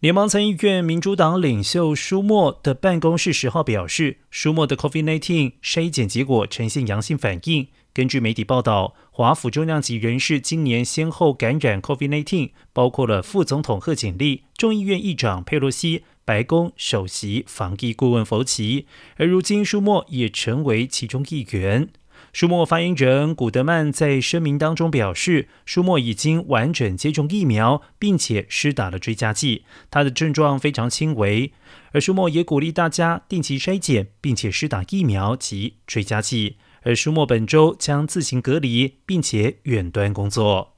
联邦参议院民主党领袖舒默的办公室十号表示，舒默的 COVID-19 筛检结果呈现阳性反应。根据媒体报道，华府重量级人士今年先后感染 COVID-19，包括了副总统贺锦丽、众议院议长佩洛西、白宫首席防疫顾问福奇，而如今舒默也成为其中一员。舒默发言人古德曼在声明当中表示，舒默已经完整接种疫苗，并且施打了追加剂，他的症状非常轻微。而舒默也鼓励大家定期筛检，并且施打疫苗及追加剂。而舒默本周将自行隔离，并且远端工作。